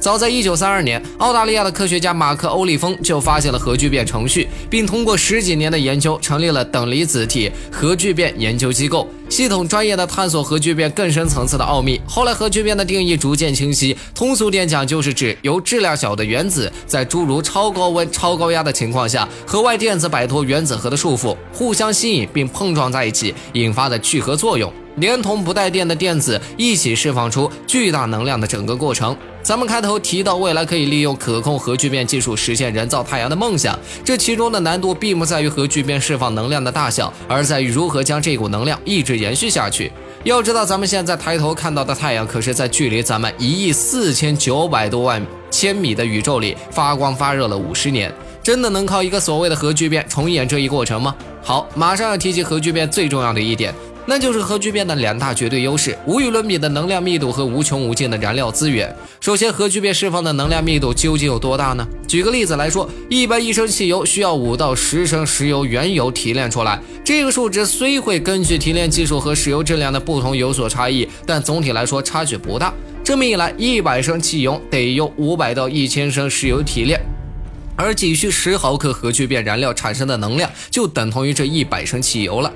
早在1932年，澳大利亚的科学家马克·欧利丰就发现了核聚变程序，并通过十几年的研究，成立了等离子体核聚变研究机构，系统专业的探索核聚变更深层次的奥秘。后来，核聚变的定义逐渐清晰，通俗点讲，就是指由质量小的原子在诸如超高温、超高压的情况下，核外电子摆脱原子核的束缚，互相吸引并碰撞在一起，引发的聚合作用。连同不带电的电子一起释放出巨大能量的整个过程。咱们开头提到，未来可以利用可控核聚变技术实现人造太阳的梦想。这其中的难度并不在于核聚变释放能量的大小，而在于如何将这股能量一直延续下去。要知道，咱们现在抬头看到的太阳，可是在距离咱们一亿四千九百多万千米的宇宙里发光发热了五十年。真的能靠一个所谓的核聚变重演这一过程吗？好，马上要提及核聚变最重要的一点。那就是核聚变的两大绝对优势：无与伦比的能量密度和无穷无尽的燃料资源。首先，核聚变释放的能量密度究竟有多大呢？举个例子来说，一般一升汽油需要五到十升石油原油提炼出来。这个数值虽会根据提炼技术和石油质量的不同有所差异，但总体来说差距不大。这么一来，一百升汽油得用五百到一千升石油提炼，而仅需十毫克核聚变燃料产生的能量就等同于这一百升汽油了。